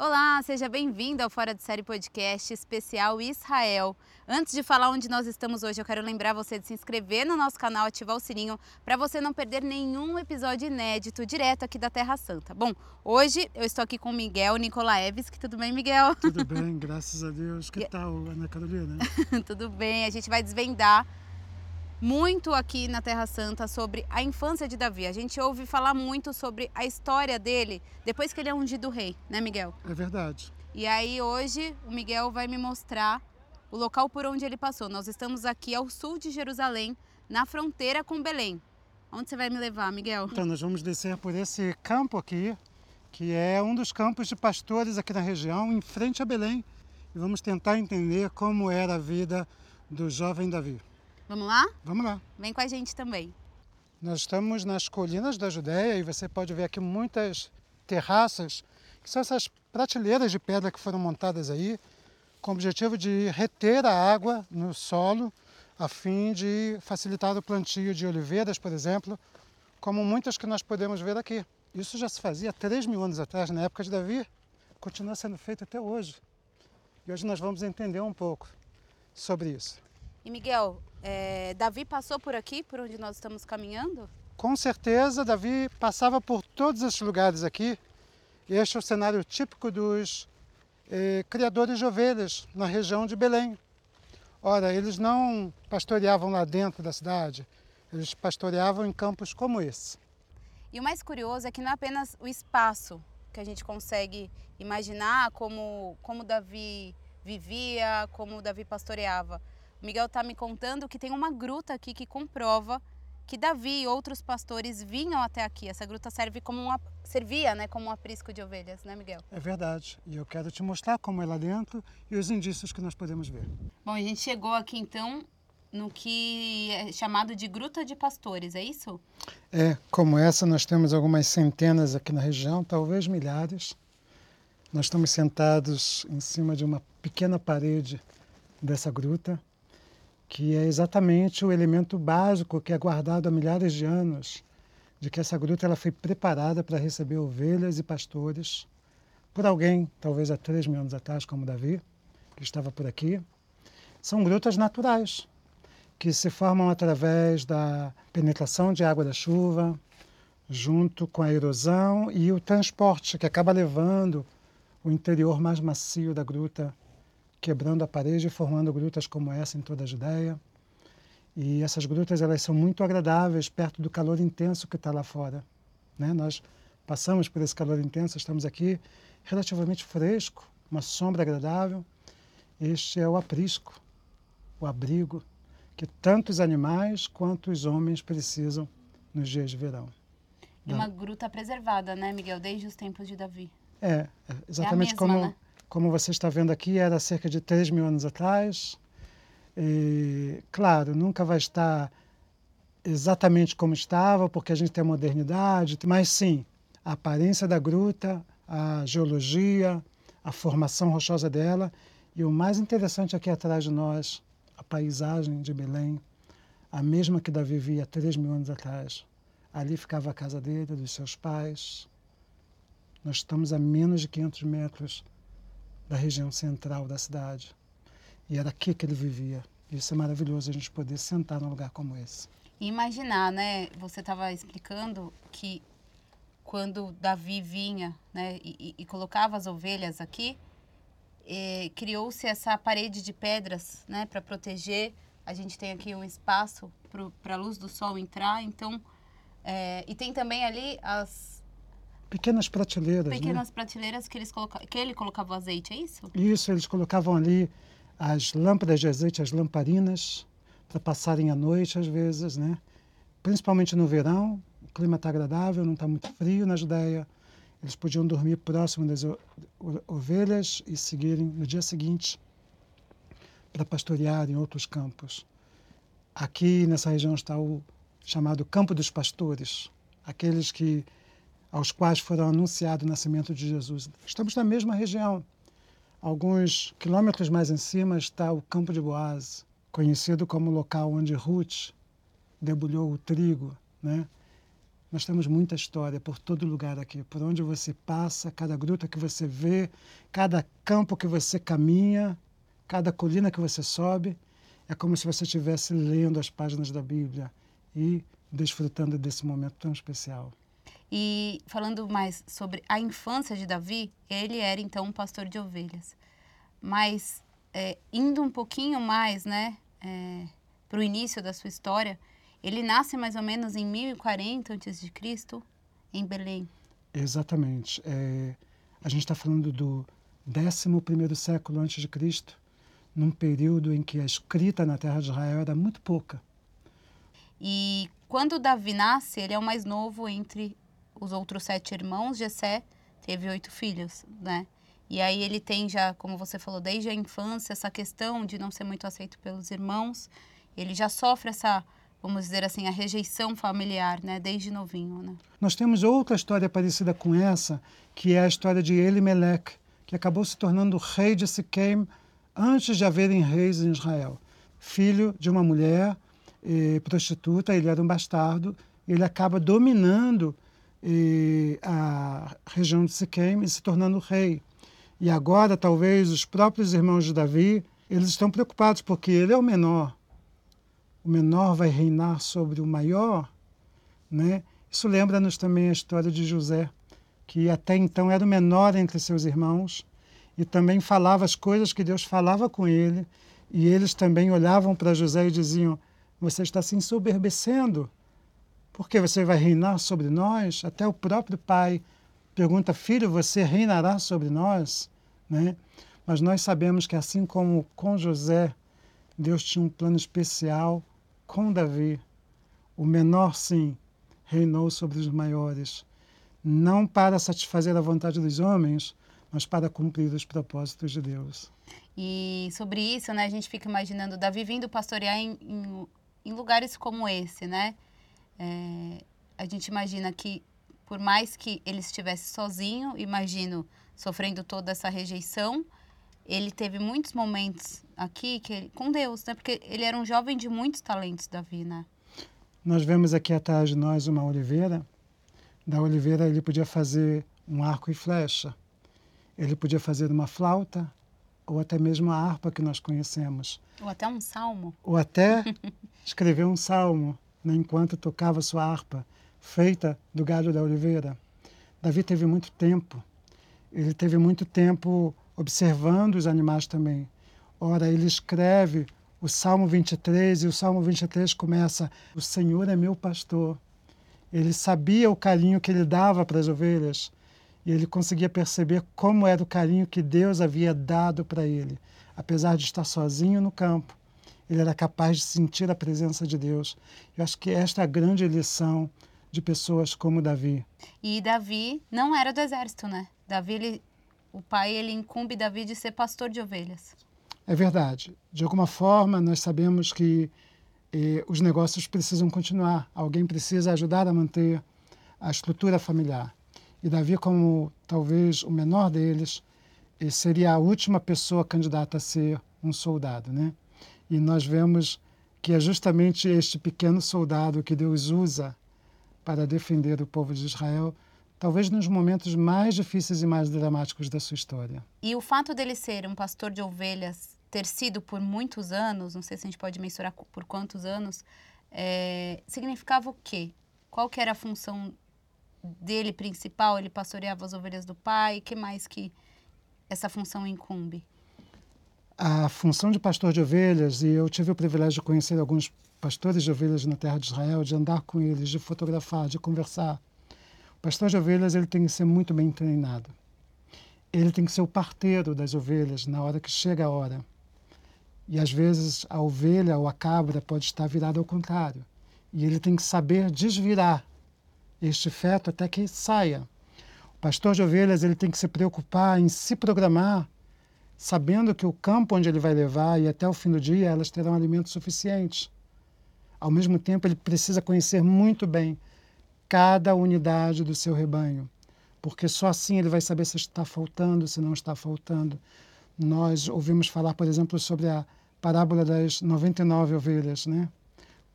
Olá, seja bem-vindo ao Fora de Série Podcast especial Israel. Antes de falar onde nós estamos hoje, eu quero lembrar você de se inscrever no nosso canal, ativar o sininho para você não perder nenhum episódio inédito direto aqui da Terra Santa. Bom, hoje eu estou aqui com o Miguel Nicolaeves, que tudo bem, Miguel? Tudo bem, graças a Deus. Que tal, Ana Carolina? tudo bem, a gente vai desvendar muito aqui na Terra Santa sobre a infância de Davi. A gente ouve falar muito sobre a história dele depois que ele é ungido rei, né, Miguel? É verdade. E aí hoje o Miguel vai me mostrar o local por onde ele passou. Nós estamos aqui ao sul de Jerusalém, na fronteira com Belém. Onde você vai me levar, Miguel? Então, nós vamos descer por esse campo aqui, que é um dos campos de pastores aqui na região, em frente a Belém, e vamos tentar entender como era a vida do jovem Davi. Vamos lá? Vamos lá. Vem com a gente também. Nós estamos nas colinas da Judéia e você pode ver aqui muitas terraças, que são essas prateleiras de pedra que foram montadas aí, com o objetivo de reter a água no solo, a fim de facilitar o plantio de oliveiras, por exemplo, como muitas que nós podemos ver aqui. Isso já se fazia 3 mil anos atrás, na época de Davi, continua sendo feito até hoje. E hoje nós vamos entender um pouco sobre isso. E Miguel, é, Davi passou por aqui, por onde nós estamos caminhando? Com certeza, Davi passava por todos esses lugares aqui. Este é o cenário típico dos eh, criadores de ovelhas na região de Belém. Ora, eles não pastoreavam lá dentro da cidade, eles pastoreavam em campos como esse. E o mais curioso é que não é apenas o espaço que a gente consegue imaginar como, como Davi vivia, como Davi pastoreava. O Miguel está me contando que tem uma gruta aqui que comprova que Davi e outros pastores vinham até aqui. Essa gruta serve como uma, servia né, como um aprisco de ovelhas, né, Miguel? É verdade. E eu quero te mostrar como é lá dentro e os indícios que nós podemos ver. Bom, a gente chegou aqui então no que é chamado de Gruta de Pastores, é isso? É, como essa nós temos algumas centenas aqui na região, talvez milhares. Nós estamos sentados em cima de uma pequena parede dessa gruta que é exatamente o elemento básico que é guardado há milhares de anos, de que essa gruta ela foi preparada para receber ovelhas e pastores por alguém, talvez há três mil anos atrás, como Davi, que estava por aqui. São grutas naturais, que se formam através da penetração de água da chuva, junto com a erosão e o transporte, que acaba levando o interior mais macio da gruta quebrando a parede e formando grutas como essa em toda a Judéia. E essas grutas elas são muito agradáveis perto do calor intenso que está lá fora. Né? Nós passamos por esse calor intenso, estamos aqui relativamente fresco, uma sombra agradável. Este é o aprisco, o abrigo que tanto os animais quanto os homens precisam nos dias de verão. E uma gruta preservada, né, Miguel, desde os tempos de Davi. É, exatamente é mesma, como né? Como você está vendo aqui, era cerca de 3 mil anos atrás. E, claro, nunca vai estar exatamente como estava, porque a gente tem a modernidade, mas sim, a aparência da gruta, a geologia, a formação rochosa dela e o mais interessante aqui atrás de nós, a paisagem de Belém, a mesma que Davi via 3 mil anos atrás. Ali ficava a casa dele, dos seus pais. Nós estamos a menos de 500 metros da região central da cidade. E era aqui que ele vivia. Isso é maravilhoso, a gente poder sentar num lugar como esse. E imaginar, né? Você estava explicando que quando Davi vinha né, e, e colocava as ovelhas aqui, eh, criou-se essa parede de pedras né, para proteger. A gente tem aqui um espaço para a luz do sol entrar, então é, e tem também ali as pequenas prateleiras, pequenas né? prateleiras que eles coloca... que ele colocava o azeite, é isso? Isso, eles colocavam ali as lâmpadas de azeite, as lamparinas para passarem a noite às vezes, né? Principalmente no verão, o clima está agradável, não está muito frio na Judéia. Eles podiam dormir próximo das ovelhas e seguirem no dia seguinte para pastorear em outros campos. Aqui nessa região está o chamado Campo dos Pastores, aqueles que aos quais foram anunciado o nascimento de Jesus. Estamos na mesma região. Alguns quilômetros mais em cima está o Campo de Boaz, conhecido como o local onde Ruth debulhou o trigo, né? Nós temos muita história por todo lugar aqui, por onde você passa, cada gruta que você vê, cada campo que você caminha, cada colina que você sobe, é como se você estivesse lendo as páginas da Bíblia e desfrutando desse momento tão especial. E falando mais sobre a infância de Davi, ele era então um pastor de ovelhas. Mas é, indo um pouquinho mais, né, é, para o início da sua história, ele nasce mais ou menos em 1040 a.C., em Belém. Exatamente. É, a gente está falando do 11 século antes de Cristo, num período em que a escrita na terra de Israel era muito pouca. E quando Davi nasce, ele é o mais novo entre os outros sete irmãos. Jessé teve oito filhos, né? E aí ele tem já, como você falou, desde a infância, essa questão de não ser muito aceito pelos irmãos. Ele já sofre essa vamos dizer assim, a rejeição familiar, né, desde novinho, né? Nós temos outra história parecida com essa, que é a história de Elimelech, que acabou se tornando rei de Siquém antes de haverem reis em Israel. Filho de uma mulher eh, prostituta, ele era um bastardo, ele acaba dominando eh, a região de Siquém e se tornando rei. E agora, talvez, os próprios irmãos de Davi, eles estão preocupados porque ele é o menor o menor vai reinar sobre o maior, né? Isso lembra-nos também a história de José, que até então era o menor entre seus irmãos e também falava as coisas que Deus falava com ele, e eles também olhavam para José e diziam: Você está se ensoberbecendo, porque você vai reinar sobre nós? Até o próprio pai pergunta: Filho, você reinará sobre nós? Né? Mas nós sabemos que, assim como com José, Deus tinha um plano especial com Davi. O menor, sim, reinou sobre os maiores, não para satisfazer a vontade dos homens, mas para cumprir os propósitos de Deus. E sobre isso, né, a gente fica imaginando Davi vindo pastorear em, em, em lugares como esse, né? É, a gente imagina que, por mais que ele estivesse sozinho, imagino sofrendo toda essa rejeição, ele teve muitos momentos aqui que ele, com Deus, né? Porque ele era um jovem de muitos talentos, Davi, né? Nós vemos aqui atrás de nós uma oliveira. Da oliveira ele podia fazer um arco e flecha. Ele podia fazer uma flauta ou até mesmo a harpa que nós conhecemos. Ou até um salmo. Ou até escrever um salmo né, enquanto tocava sua harpa, feita do galho da oliveira. Davi teve muito tempo. Ele teve muito tempo observando os animais também. Ora, ele escreve o Salmo 23 e o Salmo 23 começa: O Senhor é meu pastor. Ele sabia o carinho que ele dava para as ovelhas e ele conseguia perceber como era o carinho que Deus havia dado para ele. Apesar de estar sozinho no campo, ele era capaz de sentir a presença de Deus. Eu acho que esta é a grande lição de pessoas como Davi. E Davi não era do exército, né? Davi ele o pai ele incumbe Davi de ser pastor de ovelhas. É verdade. De alguma forma, nós sabemos que eh, os negócios precisam continuar. Alguém precisa ajudar a manter a estrutura familiar. E Davi, como talvez o menor deles, eh, seria a última pessoa candidata a ser um soldado, né? E nós vemos que é justamente este pequeno soldado que Deus usa para defender o povo de Israel talvez nos momentos mais difíceis e mais dramáticos da sua história. E o fato dele ser um pastor de ovelhas, ter sido por muitos anos, não sei se a gente pode mensurar por quantos anos, é, significava o quê? Qual que era a função dele principal? Ele pastoreava as ovelhas do pai? que mais que essa função incumbe? A função de pastor de ovelhas, e eu tive o privilégio de conhecer alguns pastores de ovelhas na terra de Israel, de andar com eles, de fotografar, de conversar. O pastor de ovelhas ele tem que ser muito bem treinado. Ele tem que ser o parteiro das ovelhas na hora que chega a hora. E às vezes a ovelha ou a cabra pode estar virada ao contrário. E ele tem que saber desvirar este feto até que saia. O pastor de ovelhas ele tem que se preocupar em se programar, sabendo que o campo onde ele vai levar e até o fim do dia elas terão alimento suficiente. Ao mesmo tempo, ele precisa conhecer muito bem cada unidade do seu rebanho, porque só assim ele vai saber se está faltando, se não está faltando. Nós ouvimos falar, por exemplo, sobre a parábola das 99 ovelhas, né?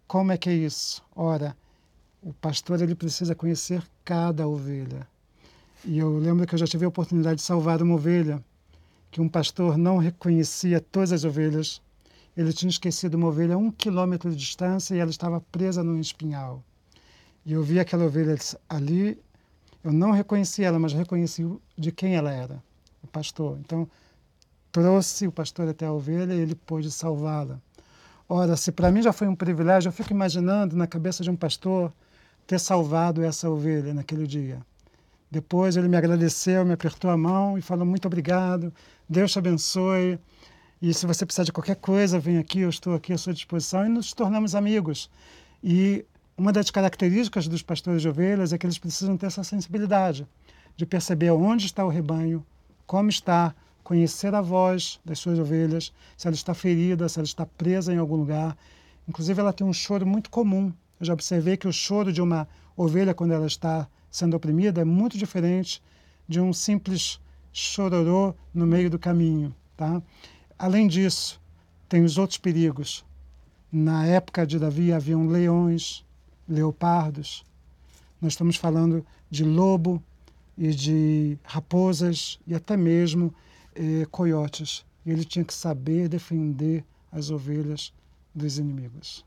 Como é que é isso? Ora, o pastor ele precisa conhecer cada ovelha. E eu lembro que eu já tive a oportunidade de salvar uma ovelha que um pastor não reconhecia todas as ovelhas ele tinha esquecido uma ovelha a um quilômetro de distância e ela estava presa num espinhal. E eu vi aquela ovelha ali, eu não reconheci ela, mas reconheci de quem ela era, o pastor. Então, trouxe o pastor até a ovelha e ele pôde salvá-la. Ora, se para mim já foi um privilégio, eu fico imaginando na cabeça de um pastor ter salvado essa ovelha naquele dia. Depois ele me agradeceu, me apertou a mão e falou muito obrigado, Deus te abençoe. E se você precisar de qualquer coisa, vem aqui, eu estou aqui à sua disposição e nos tornamos amigos. E uma das características dos pastores de ovelhas é que eles precisam ter essa sensibilidade de perceber onde está o rebanho, como está, conhecer a voz das suas ovelhas, se ela está ferida, se ela está presa em algum lugar. Inclusive, ela tem um choro muito comum. Eu já observei que o choro de uma ovelha, quando ela está sendo oprimida, é muito diferente de um simples chororô no meio do caminho. Tá? Além disso, tem os outros perigos. Na época de Davi haviam leões, leopardos. Nós estamos falando de lobo e de raposas e até mesmo eh, coiotes. E ele tinha que saber defender as ovelhas dos inimigos.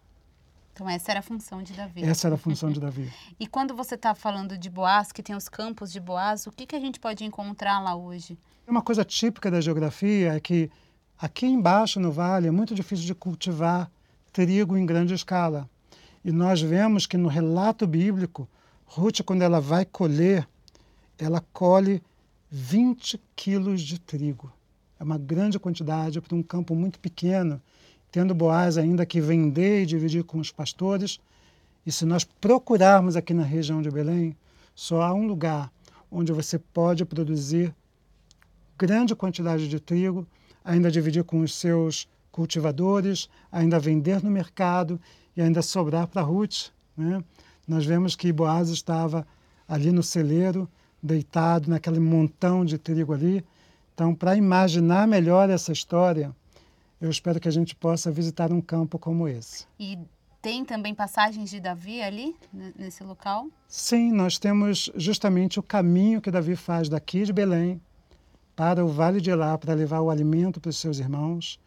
Então essa era a função de Davi. Essa era a função de Davi. e quando você está falando de Boaz, que tem os campos de Boaz, o que, que a gente pode encontrar lá hoje? Uma coisa típica da geografia é que Aqui embaixo no vale é muito difícil de cultivar trigo em grande escala. E nós vemos que no relato bíblico, Ruth, quando ela vai colher, ela colhe 20 quilos de trigo. É uma grande quantidade para um campo muito pequeno, tendo Boaz ainda que vender e dividir com os pastores. E se nós procurarmos aqui na região de Belém, só há um lugar onde você pode produzir grande quantidade de trigo ainda dividir com os seus cultivadores, ainda vender no mercado e ainda sobrar para Ruth. Né? Nós vemos que Boaz estava ali no celeiro, deitado naquele montão de trigo ali. Então, para imaginar melhor essa história, eu espero que a gente possa visitar um campo como esse. E tem também passagens de Davi ali, nesse local? Sim, nós temos justamente o caminho que Davi faz daqui de Belém para o Vale de Elá para levar o alimento para os seus irmãos.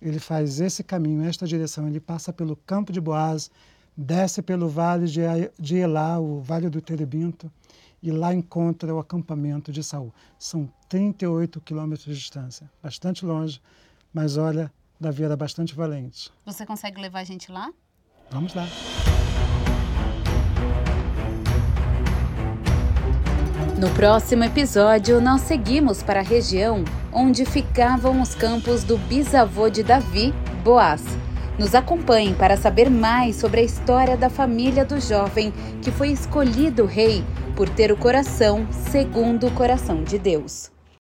Ele faz esse caminho, esta direção. Ele passa pelo campo de Boaz, desce pelo Vale de Elá, o Vale do Terebinto, e lá encontra o acampamento de Saul. São 38 quilômetros de distância, bastante longe, mas olha, Davi era bastante valente. Você consegue levar a gente lá? Vamos lá. No próximo episódio, nós seguimos para a região onde ficavam os campos do bisavô de Davi, Boaz. Nos acompanhe para saber mais sobre a história da família do jovem que foi escolhido rei por ter o coração segundo o coração de Deus.